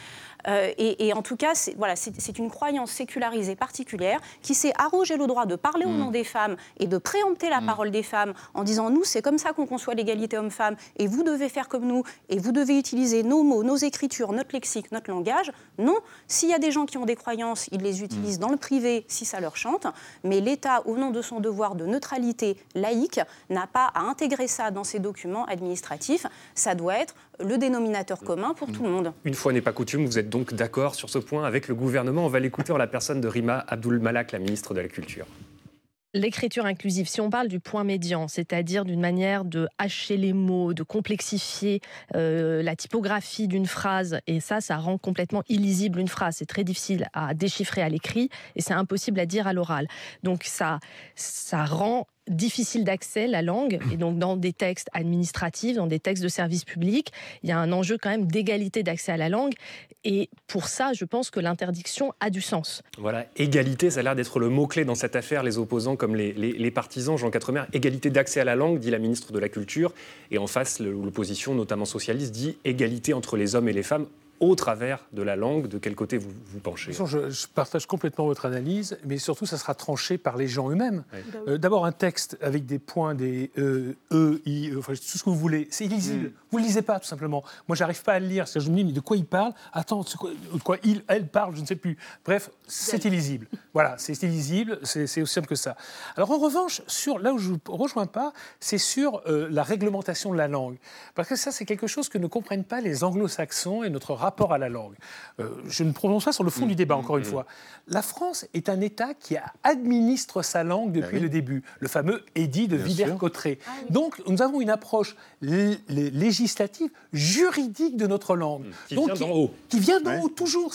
Euh, et, en tout cas, c'est voilà, une croyance sécularisée particulière qui s'est arrogé le droit de parler au mm. nom des femmes et de préempter la mm. parole des femmes en disant nous, c'est comme ça qu'on conçoit l'égalité homme-femme et vous devez faire comme nous et vous devez utiliser nos mots, nos écritures, notre lexique, notre langage. Non, s'il y a des gens qui ont des croyances, ils les utilisent mm. dans le privé si ça leur chante, mais l'État, au nom de son devoir de neutralité laïque, n'a pas à intégrer ça dans ses documents administratifs. Ça doit être le dénominateur commun pour tout le monde. Une fois n'est pas coutume, vous êtes donc d'accord sur ce point avec le gouvernement. On va l'écouter en la personne de Rima Abdul Malak, la ministre de la Culture. L'écriture inclusive, si on parle du point médian, c'est-à-dire d'une manière de hacher les mots, de complexifier euh, la typographie d'une phrase, et ça, ça rend complètement illisible une phrase. C'est très difficile à déchiffrer à l'écrit et c'est impossible à dire à l'oral. Donc ça, ça rend difficile d'accès, la langue, et donc dans des textes administratifs, dans des textes de service public, il y a un enjeu quand même d'égalité d'accès à la langue, et pour ça, je pense que l'interdiction a du sens. Voilà, égalité, ça a l'air d'être le mot-clé dans cette affaire, les opposants comme les, les, partisans, Jean Quatremer, égalité d'accès à la langue, dit la ministre de la Culture, et en face, l'opposition, notamment socialiste, dit égalité entre les hommes et les femmes au travers de la langue, de quel côté vous vous penchez je, partage complètement votre analyse, mais surtout ça sera tranché par les gens eux-mêmes. Euh, d'abord un texte avec des points, des E, E, I, e, tout ce que vous voulez, c'est illisible. Mm. Vous ne le lisez pas tout simplement. Moi j'arrive pas à le lire, je me dis mais de quoi il parle? Attends, de quoi il, elle parle, je ne sais plus. Bref, c'est illisible. Voilà, c'est illisible, c'est aussi simple que ça. Alors en revanche, sur, là où je ne vous rejoins pas, c'est sur euh, la réglementation de la langue. Parce que ça c'est quelque chose que ne comprennent pas les anglo-saxons et notre rapport à la langue. Euh, je ne prononce pas sur le fond du débat, encore une fois. La France est un État qui administre sa langue ben depuis le début, le fameux édit de Villers-Cotterêts. Ah Donc, nous avons une approche législative, juridique de notre langue. Qui vient d'en haut. Qui vient d'en haut, toujours.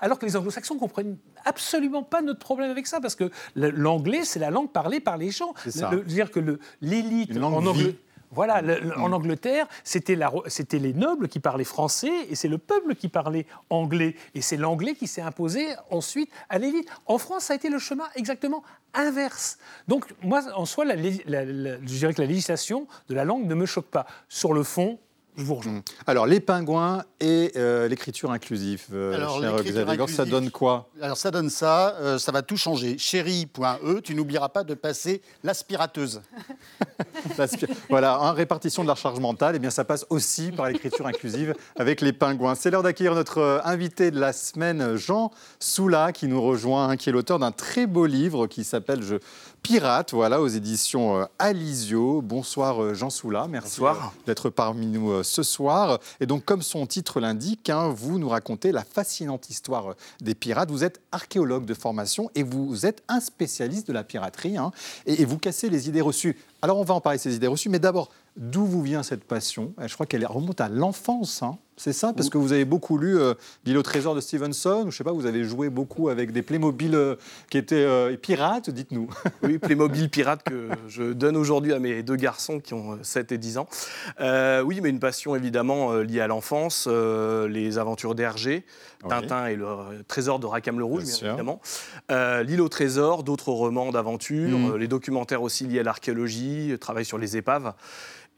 Alors que les anglo-saxons ne comprennent absolument pas notre problème avec ça, parce que l'anglais, c'est la langue parlée par les gens. C'est-à-dire que l'élite en anglais voilà, en Angleterre, c'était les nobles qui parlaient français et c'est le peuple qui parlait anglais. Et c'est l'anglais qui s'est imposé ensuite à l'élite. En France, ça a été le chemin exactement inverse. Donc, moi, en soi, je dirais que la législation de la langue ne me choque pas. Sur le fond, je vous rejoins. Alors, les pingouins et l'écriture inclusive, Alors, cher Xavier ça donne quoi? Alors, ça donne ça, ça va tout changer. Chérie.e, tu n'oublieras pas de passer l'aspirateuse. voilà, en répartition de la charge mentale, et eh bien ça passe aussi par l'écriture inclusive avec les pingouins. C'est l'heure d'accueillir notre invité de la semaine, Jean Soula, qui nous rejoint, qui est l'auteur d'un très beau livre qui s'appelle Je Pirate, voilà, aux éditions euh, Alizio. Bonsoir euh, Jean Soula, merci euh, d'être parmi nous ce soir. Et donc, comme son titre l'indique, hein, vous nous racontez la fascinante histoire des pirates. Vous êtes archéologue de formation et vous êtes un spécialiste de la piraterie hein, et, et vous cassez les idées reçues. Alors, on va en parler ces idées reçues, mais d'abord, D'où vous vient cette passion? Je crois qu'elle remonte à l'enfance, hein. C'est ça Parce que vous avez beaucoup lu euh, L'île au trésor de Stevenson, ou je sais pas, vous avez joué beaucoup avec des Playmobil euh, qui étaient euh, pirates, dites-nous. Oui, Playmobil pirates que je donne aujourd'hui à mes deux garçons qui ont 7 et 10 ans. oui, mais une passion évidemment liée à l'enfance, les aventures d'Hergé, Tintin et le trésor de Rackham le Rouge, bien, évidemment. L'île au trésor, d'autres romans d'aventure, mm. les documentaires aussi liés à l'archéologie, travail sur les épaves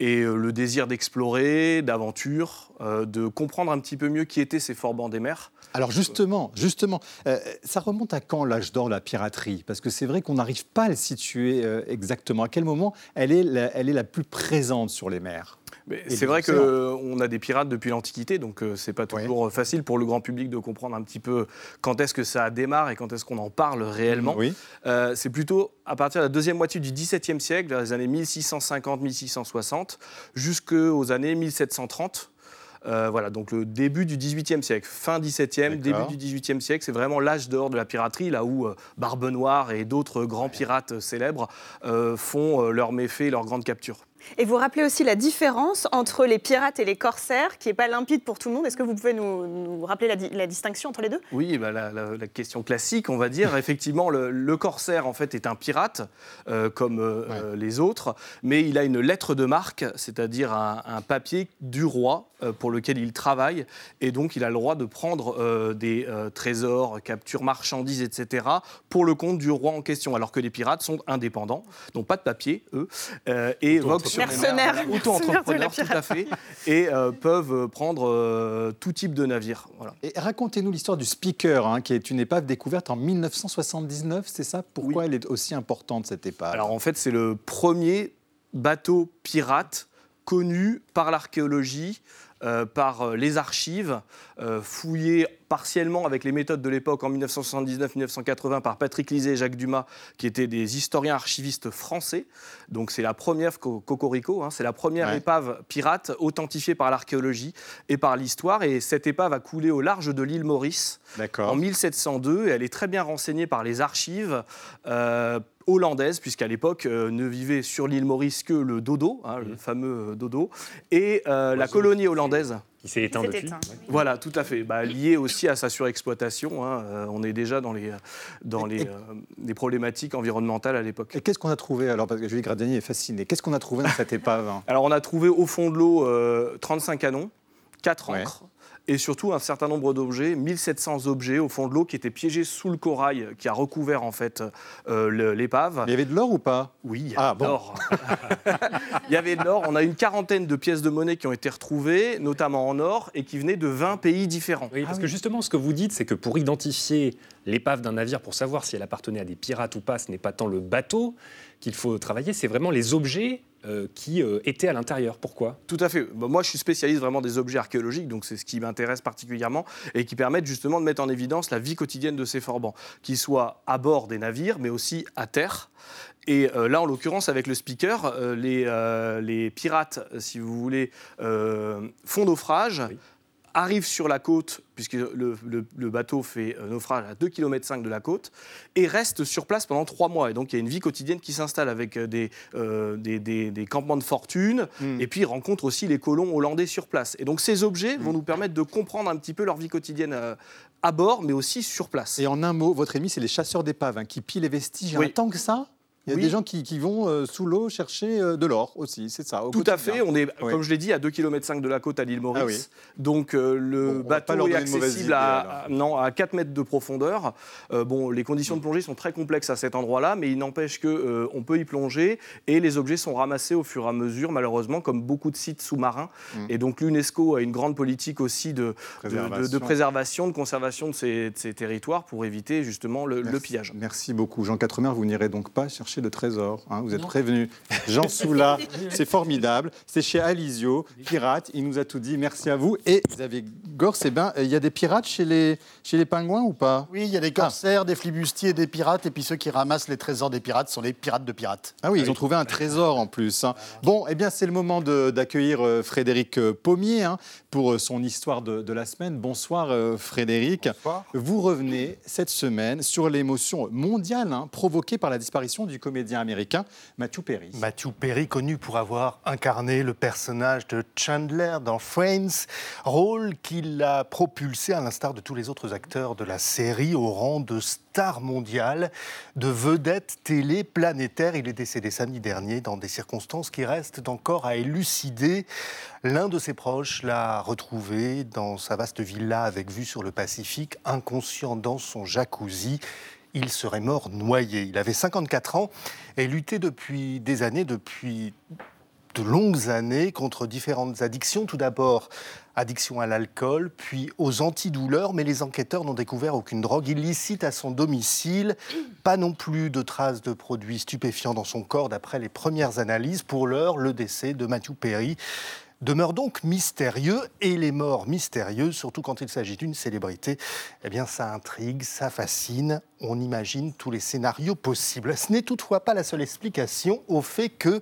et euh, le désir d'explorer, d'aventure, euh, de comprendre un petit peu mieux qui étaient ces forbans des mers. Alors justement, justement, euh, ça remonte à quand l'âge d'or de la piraterie? Parce que c'est vrai qu'on n'arrive pas à le situer exactement. À quel moment elle est elle est la plus présente sur les mers? C'est vrai qu'on a des pirates depuis l'Antiquité, donc euh, c'est pas toujours facile pour le grand public de comprendre un petit peu quand est-ce que ça démarre et quand est-ce qu'on en parle réellement. Euh, c'est plutôt à partir de la deuxième moitié du XVIIe siècle, vers les années 1650-1660, jusqu'aux années 1730. Euh, voilà, donc le début du XVIIIe siècle, fin XVIIe, début du XVIIIe siècle, c'est vraiment l'âge d'or de la piraterie, là où Barbe Noire et d'autres grands pirates célèbres font leurs méfaits, leurs grandes captures. Et vous rappelez aussi la différence entre les pirates et les corsaires, qui n'est pas limpide pour tout le monde. Est-ce que vous pouvez nous, rappeler la, distinction entre les deux? Oui, bah, la, question classique, on va dire. Effectivement, le, corsaire, en fait, est un pirate, euh, comme euh, euh, les autres, mais il a une lettre de marque, c'est-à-dire un, papier du roi pour lequel il travaille, et donc il a le droit de prendre des trésors, captures marchandises, etc., pour le compte du roi en question, alors que les pirates sont indépendants, n'ont pas de papier, eux, et voguent mercenaires, auto-entrepreneurs, tout à fait, et euh, peuvent prendre euh, tout type de navire. Voilà. Et racontez-nous l'histoire du Speaker, hein, qui est une épave découverte en 1979, c'est ça? Pourquoi elle est aussi importante, cette épave? Alors en fait, c'est le premier bateau pirate connu par l'archéologie euh, par euh, les archives, euh, fouillées partiellement avec les méthodes de l'époque en 1979-1980 par Patrick Lisée et Jacques Dumas, qui étaient des historiens archivistes français. Donc c'est la première, Cocorico, hein, c'est la première épave pirate authentifiée par l'archéologie et par l'histoire. Et cette épave a coulé au large de l'île Maurice en 1702. Et elle est très bien renseignée par les archives hollandaise, puisqu'à l'époque euh, ne vivait sur l'île Maurice que le dodo, hein, le fameux euh, dodo, et euh, la colonie hollandaise. Qui s'est éteint depuis. Voilà, tout à fait. Bah, lié aussi à sa surexploitation. Hein, on est déjà dans les, dans les, problématiques environnementales à l'époque. Et qu'est-ce qu'on a trouvé alors Parce que Julie Gradani est fasciné. Qu'est-ce qu'on a trouvé dans cette épave Alors, on a trouvé au fond de l'eau 35 canons, 4 ancres, et surtout un certain nombre d'objets, 1700 objets au fond de l'eau qui étaient piégés sous le corail qui a recouvert en fait euh, l'épave. Il y avait de l'or ou pas? Oui, il y avait ah, de l'or. il y avait de l'or. On a une quarantaine de pièces de monnaie qui ont été retrouvées, notamment en or, et qui venaient de 20 pays différents. Oui, parce ah que justement, ce que vous dites, c'est que pour identifier l'épave d'un navire, pour savoir si elle appartenait à des pirates ou pas, ce n'est pas tant le bateau qu'il faut travailler, c'est vraiment les objets euh, qui euh, étaient à l'intérieur. Pourquoi? Tout à fait. Bah, moi, je suis spécialiste vraiment des objets archéologiques, donc c'est ce qui m'intéresse particulièrement et qui permettent justement de mettre en évidence la vie quotidienne de ces forbans, qu'ils soient à bord des navires, mais aussi à terre. Et euh, là, en l'occurrence, avec le speaker, les, les, pirates, si vous voulez, font naufrage arrive sur la côte, puisque le, bateau fait euh, naufrage à 2,5 km de la côte, et reste sur place pendant trois mois. Et donc il y a une vie quotidienne qui s'installe avec euh, euh, des, des, campements de fortune, hmm. et puis il rencontre aussi les colons hollandais sur place. Et donc ces objets vont hmm. nous permettre de comprendre un petit peu leur vie quotidienne à bord, mais aussi sur place. Et en un mot, votre ennemi, c'est les chasseurs d'épaves hein, qui pillent les vestiges. Oui. tant que ça? Il y a des gens qui, vont euh, sous l'eau chercher euh, de l'or aussi, c'est ça. Tout à fait. On est, comme je l'ai dit, à 2,5 km de la côte à l'île Maurice. Ah Donc euh, le bateau est accessible à, non, à 4 mètres de profondeur. bon, les conditions de plongée sont très complexes à cet endroit-là, mais il n'empêche qu'on on peut y plonger et les objets sont ramassés au fur et à mesure, malheureusement, comme beaucoup de sites sous-marins. Mm. Et donc l'UNESCO a une grande politique aussi de préservation, de, préservation, de conservation de ces, territoires pour éviter justement le, le pillage. Merci beaucoup. Jean Quatremer, vous n'irez donc pas chercher de trésor. Hein, vous êtes prévenu. Jean Soula, c'est formidable. C'est chez Alizio, Pirate. Il nous a tout dit. Merci à vous. Et Xavier Gors, eh ben, il y a des pirates chez les, chez les pingouins ou pas? Oui, il y a des corsaires, des flibustiers, des pirates. Et puis ceux qui ramassent les trésors des pirates sont les pirates de pirates. Ah oui, ils ont trouvé un trésor en plus. Hein. Bon, eh bien, c'est le moment d'accueillir euh, Frédéric euh, Pommier hein, pour euh, son histoire de, de, la semaine. Bonsoir, Frédéric. Bonsoir. Vous revenez cette semaine sur l'émotion mondiale provoquée par la disparition du comédien américain Matthew Perry. Matthew Perry, connu pour avoir incarné le personnage de Chandler dans Friends, rôle qui l'a propulsé, à l'instar de tous les autres acteurs de la série, au rang de star mondiale, de vedette télé planétaire. Il est décédé samedi dernier dans des circonstances qui restent encore à élucider. L'un de ses proches l'a retrouvé dans sa vaste villa avec vue sur le Pacifique, inconscient dans son jacuzzi il serait mort noyé. Il avait 54 ans et luttait depuis des années, depuis de longues années, contre différentes addictions. Tout d'abord, addiction à l'alcool, puis aux antidouleurs, mais les enquêteurs n'ont découvert aucune drogue illicite à son domicile, pas non plus de traces de produits stupéfiants dans son corps d'après les premières analyses. Pour l'heure, le décès de Matthew Perry demeure donc mystérieux et les morts mystérieuses, surtout quand il s'agit d'une célébrité, eh bien ça intrigue, ça fascine, on imagine tous les scénarios possibles. Ce n'est toutefois pas la seule explication au fait que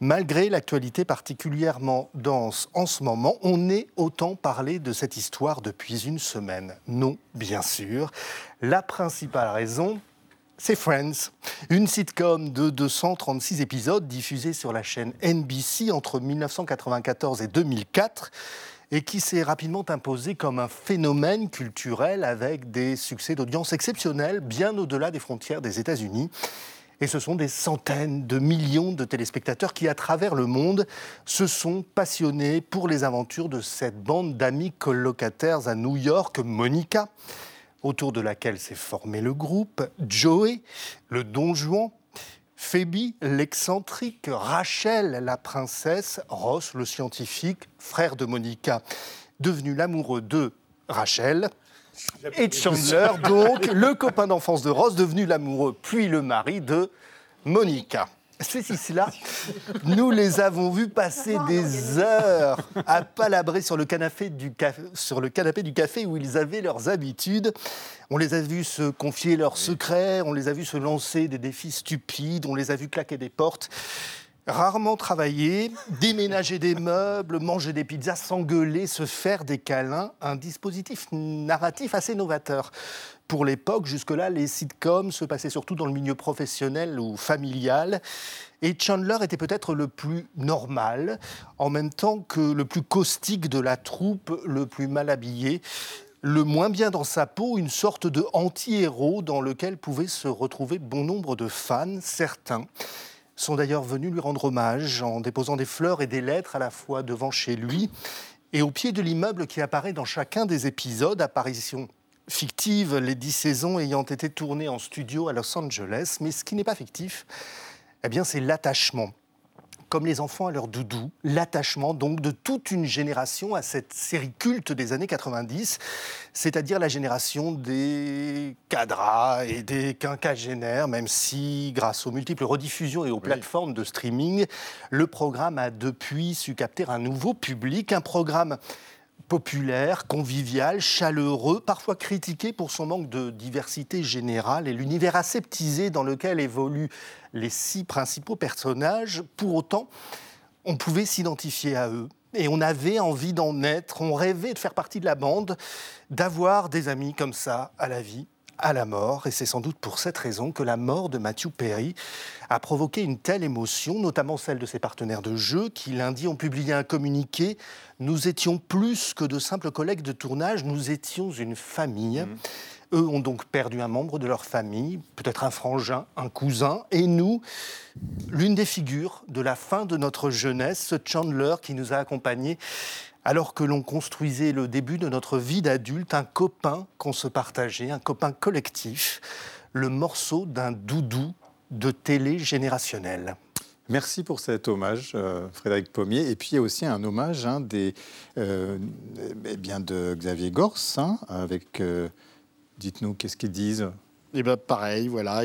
Malgré l'actualité particulièrement dense en ce moment, on ait autant parlé de cette histoire depuis une semaine. Non, bien sûr. La principale raison, c'est Friends, une sitcom de 236 épisodes diffusée sur la chaîne NBC entre 1994 et 2004 et qui s'est rapidement imposée comme un phénomène culturel avec des succès d'audience exceptionnels bien au-delà des frontières des États-Unis. Et ce sont des centaines de millions de téléspectateurs qui, à travers le monde, se sont passionnés pour les aventures de cette bande d'amis colocataires à New York, Monica autour de laquelle s'est formé le groupe, Joey, le don Juan, Phoebe, l'excentrique, Rachel, la princesse, Ross, le scientifique, frère de Monica, devenu l'amoureux de Rachel, et Chandler, donc le copain d'enfance de Ross, devenu l'amoureux puis le mari de Monica. Ces six-là, nous les avons vus passer des heures à palabrer sur le, canapé du café, sur le canapé du café où ils avaient leurs habitudes. On les a vus se confier leurs secrets, on les a vus se lancer des défis stupides, on les a vus claquer des portes rarement travailler, déménager des meubles, manger des pizzas, s'engueuler, se faire des câlins, un dispositif narratif assez novateur. Pour l'époque, jusque-là, les sitcoms se passaient surtout dans le milieu professionnel ou familial. Et Chandler était peut-être le plus normal, en même temps que le plus caustique de la troupe, le plus mal habillé, le moins bien dans sa peau, une sorte de anti-héros dans lequel pouvaient se retrouver bon nombre de fans, certains sont d'ailleurs venus lui rendre hommage en déposant des fleurs et des lettres à la fois devant chez lui et au pied de l'immeuble qui apparaît dans chacun des épisodes, apparition fictive, les dix saisons ayant été tournées en studio à Los Angeles. Mais ce qui n'est pas fictif, eh bien, c'est l'attachement comme les enfants à leur doudou, l'attachement donc de toute une génération à cette série culte des années 90, c'est-à-dire la génération des cadras et des quinquagénaires, même si grâce aux multiples rediffusions et aux plateformes de streaming, le programme a depuis su capter un nouveau public, un programme populaire, convivial, chaleureux, parfois critiqué pour son manque de diversité générale et l'univers aseptisé dans lequel évoluent les six principaux personnages. Pour autant, on pouvait s'identifier à eux et on avait envie d'en être, on rêvait de faire partie de la bande, d'avoir des amis comme ça à la vie à la mort, et c'est sans doute pour cette raison que la mort de Matthew Perry a provoqué une telle émotion, notamment celle de ses partenaires de jeu, qui lundi ont publié un communiqué. Nous étions plus que de simples collègues de tournage, nous étions une famille. Mmh. Eux ont donc perdu un membre de leur famille, peut-être un frangin, un cousin, et nous, l'une des figures de la fin de notre jeunesse, ce Chandler qui nous a accompagnés alors que l'on construisait le début de notre vie d'adulte, un copain qu'on se partageait, un copain collectif, le morceau d'un doudou de télé générationnel. Merci pour cet hommage, euh, Frédéric Pommier. Et puis il y a aussi un hommage hein, des, euh, eh bien de Xavier Gors, hein, avec, euh, dites-nous, qu'est-ce qu'ils disent et eh ben pareil, voilà.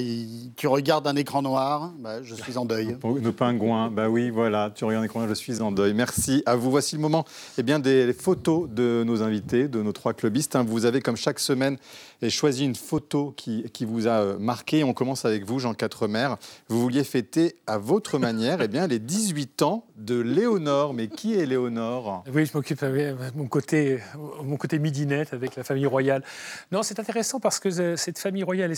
tu regardes un écran noir, bah, je suis en deuil. Nos pingouins, bah oui, voilà. Tu regardes un écran noir, je suis en deuil. Merci à vous. Voici le moment eh bien, des photos de nos invités, de nos trois clubistes. Hein. Vous avez, comme chaque semaine, choisi une photo qui, qui vous a euh, marqué. On commence avec vous, Jean Quatremer. Vous vouliez fêter à votre manière eh bien, les 18 ans de Léonore. Mais qui est Léonore? Oui, je m'occupe de mon côté, mon côté midinette avec la famille royale. Non, c'est intéressant parce que euh, cette famille royale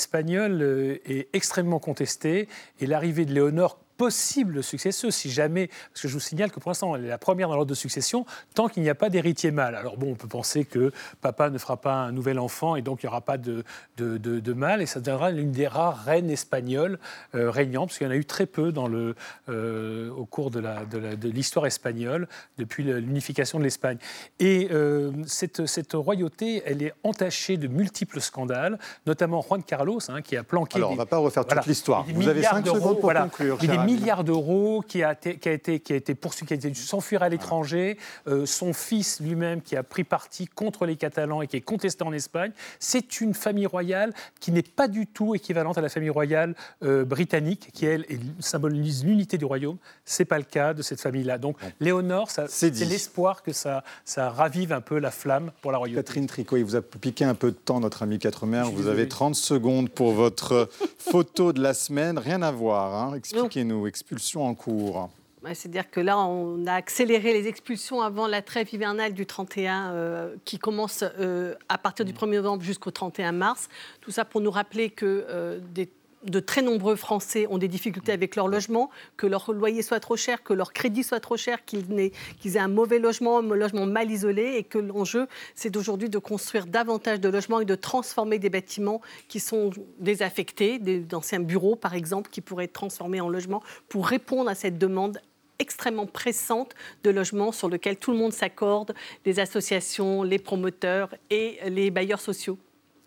euh, est extrêmement contestée. Et l'arrivée de Léonore possible successeuse, si jamais, parce que je vous signale que pour l'instant, elle est la première dans l'ordre de succession, tant qu'il n'y a pas d'héritier mâle. Alors bon, on peut penser que papa ne fera pas un nouvel enfant et donc il n'y aura pas de, de, de, mâle, et ça deviendra l'une des rares reines espagnoles euh, régnantes, parce qu'il y en a eu très peu dans le, euh, au cours de l'histoire espagnole depuis l'unification de l'Espagne. Et euh, cette, cette, royauté, elle est entachée de multiples scandales, notamment Juan Carlos, hein, qui a planqué... Alors, on ne va pas refaire toute l'histoire. Vous avez cinq secondes pour conclure milliards d'euros, qui a, qui, a été, qui a été poursuivi, qui a dû s'enfuir à l'étranger. Euh, son fils lui-même qui a pris parti contre les Catalans et qui est contesté en Espagne. C'est une famille royale qui n'est pas du tout équivalente à la famille royale euh, britannique, qui elle symbolise l'unité du royaume. C'est pas le cas de cette famille-là. Donc Léonore, c'est l'espoir que ça, ça ravive un peu la flamme pour la royauté. Catherine Tricot, il vous a piqué un peu de temps, notre ami Quatremer. Vous avez 30 secondes pour votre photo de la semaine. Rien à voir. Hein. Expliquez-nous expulsions en cours. C'est-à-dire que là, on a accéléré les expulsions avant la trêve hivernale du 31, euh, qui commence euh, à partir du 1er novembre jusqu'au 31 mars. Tout ça pour nous rappeler que euh, des de très nombreux Français ont des difficultés avec leur logement, que leur loyer soit trop cher, que leur crédit soit trop cher, qu'ils aient, aient, un mauvais logement, un logement mal isolé, et que l'enjeu, c'est aujourd'hui de construire davantage de logements et de transformer des bâtiments qui sont désaffectés, d'anciens bureaux par exemple, qui pourraient être transformés en logements pour répondre à cette demande extrêmement pressante de logements sur lequel tout le monde s'accorde, les associations, les promoteurs et les bailleurs sociaux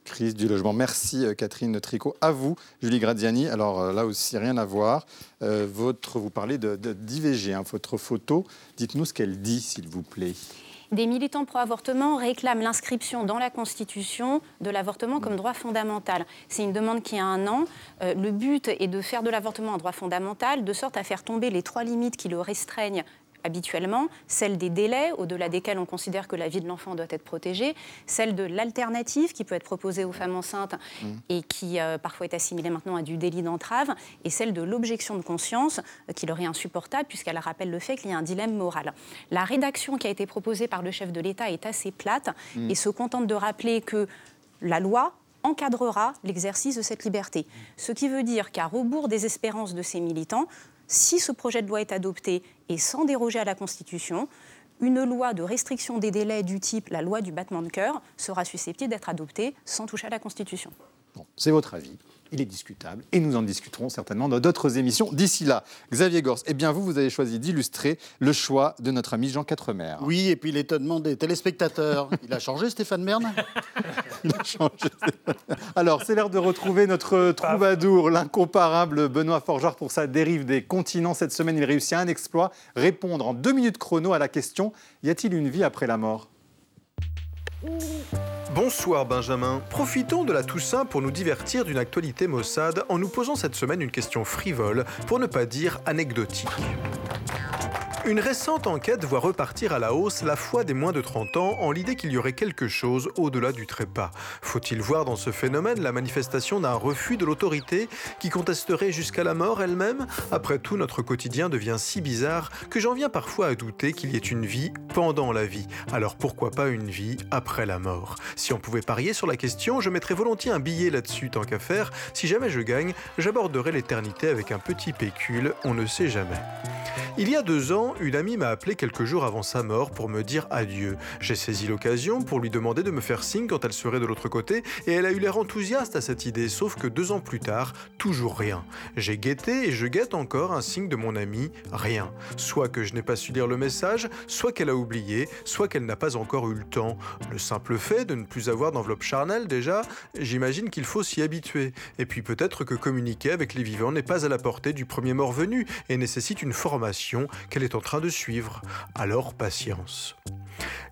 crise du logement. Merci euh, Catherine Tricot. À vous, Julie Graziani. Alors euh, là aussi, rien à voir. Euh, vous parlez d'IVG, de, hein, votre photo. Dites-nous ce qu'elle dit, s'il vous plaît. Des militants pro-avortement réclament l'inscription dans la Constitution de l'avortement comme droit fondamental. C'est une demande qui a un an. le but est de faire de l'avortement un droit fondamental, de sorte à faire tomber les trois limites qui le restreignent habituellement, celle des délais, au-delà desquels on considère que la vie de l'enfant doit être protégée, celle de l'alternative qui peut être proposée aux femmes enceintes mmh. et qui euh, parfois est assimilée maintenant à du délit d'entrave, et celle de l'objection de conscience euh, qui leur est insupportable puisqu'elle rappelle le fait qu'il y a un dilemme moral. La rédaction qui a été proposée par le chef de l'État est assez plate mmh. et se contente de rappeler que la loi encadrera l'exercice de cette liberté. Ce qui veut dire qu'à rebours des espérances de ces militants, si ce projet de loi est adopté et sans déroger à la Constitution, une loi de restriction des délais du type la loi du battement de cœur sera susceptible d'être adoptée sans toucher à la Constitution. C'est votre avis il est discutable et nous en discuterons certainement dans d'autres émissions. D'ici là, Xavier Gors, eh bien vous, vous avez choisi d'illustrer le choix de notre ami Jean Quatremer. Oui, et puis l'étonnement des téléspectateurs. Il a changé Stéphane Merne Il a changé. Alors, c'est l'heure de retrouver notre troubadour, l'incomparable Benoît Forgeard pour sa dérive des continents. Cette semaine, il réussit un exploit, répondre en deux minutes chrono à la question y a-t-il une vie après la mort? Bonsoir Benjamin. Profitons de la Toussaint pour nous divertir d'une actualité maussade en nous posant cette semaine une question frivole, pour ne pas dire anecdotique. Une récente enquête voit repartir à la hausse la foi des moins de 30 ans en l'idée qu'il y aurait quelque chose au-delà du trépas. Faut-il voir dans ce phénomène la manifestation d'un refus de l'autorité qui contesterait jusqu'à la mort elle-même? Après tout, notre quotidien devient si bizarre que j'en viens parfois à douter qu'il y ait une vie pendant la vie. Alors pourquoi pas une vie après la mort? Si on pouvait parier sur la question, je mettrais volontiers un billet là-dessus tant qu'à faire. Si jamais je gagne, j'aborderai l'éternité avec un petit pécule, on ne sait jamais. Il y a deux ans, une amie m'a appelé quelques jours avant sa mort pour me dire adieu. J'ai saisi l'occasion pour lui demander de me faire signe quand elle serait de l'autre côté, et elle a eu l'air enthousiaste à cette idée, sauf que deux ans plus tard, toujours rien. J'ai guetté et je guette encore un signe de mon amie, rien. Soit que je n'ai pas su lire le message, soit qu'elle a oublié, soit qu'elle n'a pas encore eu le temps. Le simple fait de ne plus avoir d'enveloppe charnelle, déjà, j'imagine qu'il faut s'y habituer. Et puis peut-être que communiquer avec les vivants n'est pas à la portée du premier mort venu et nécessite une formation qu'elle est en train de suivre. Alors patience.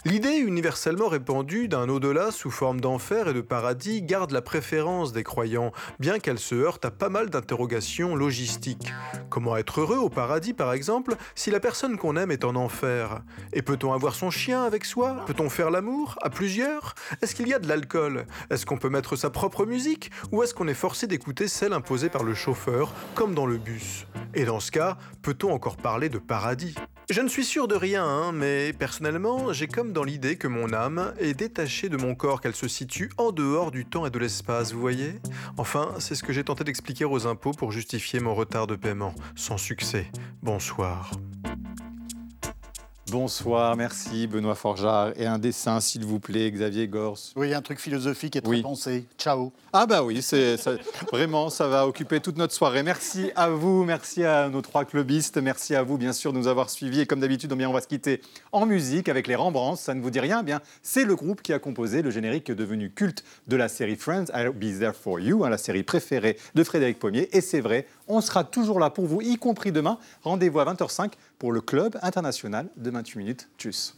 L'idée universellement répandue d'un au-delà sous forme d'enfer et de paradis garde la préférence des croyants, bien qu'elle se heurte à pas mal d'interrogations logistiques. Comment être heureux au paradis, par exemple, si la personne qu'on aime est en enfer? Et peut-on avoir son chien avec soi? Peut-on faire l'amour À plusieurs? Est-ce qu'il y a de l'alcool? Est-ce qu'on peut mettre sa propre musique? Ou est-ce qu'on est forcé d'écouter celle imposée par le chauffeur, comme dans le bus? Et dans ce cas, peut-on encore parler de paradis? Je ne suis sûr de rien, hein, mais personnellement, j'ai comme dans l'idée que mon âme est détachée de mon corps, qu'elle se situe en dehors du temps et de l'espace, vous voyez? Enfin, c'est ce que j'ai tenté d'expliquer aux impôts pour justifier mon retard de paiement. Sans succès. Bonsoir. Bonsoir, merci Benoît Forjard. Et un dessin, s'il vous plaît, Xavier Gors. Oui, un truc philosophique et très pensé. Ciao. Ah bah oui, c'est vraiment, ça va occuper toute notre soirée. Merci à vous, merci à nos trois clubistes, merci à vous bien sûr de nous avoir suivis. Et comme d'habitude, on va se quitter en musique avec les Rembrandts. Ça ne vous dit rien eh Bien, c'est le groupe qui a composé le générique devenu culte de la série Friends, I'll Be There For You, hein, la série préférée de Frédéric Pommier. Et c'est vrai, on sera toujours là pour vous, y compris demain. Rendez-vous à 20h05 pour le Club international de 28 minutes. Tchuss.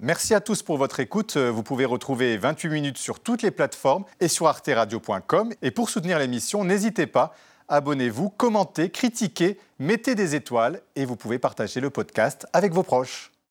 Merci à tous pour votre écoute. Vous pouvez retrouver 28 minutes sur toutes les plateformes et sur arteradio.com. Et pour soutenir l'émission, n'hésitez pas, abonnez-vous, commentez, critiquez, mettez des étoiles et vous pouvez partager le podcast avec vos proches.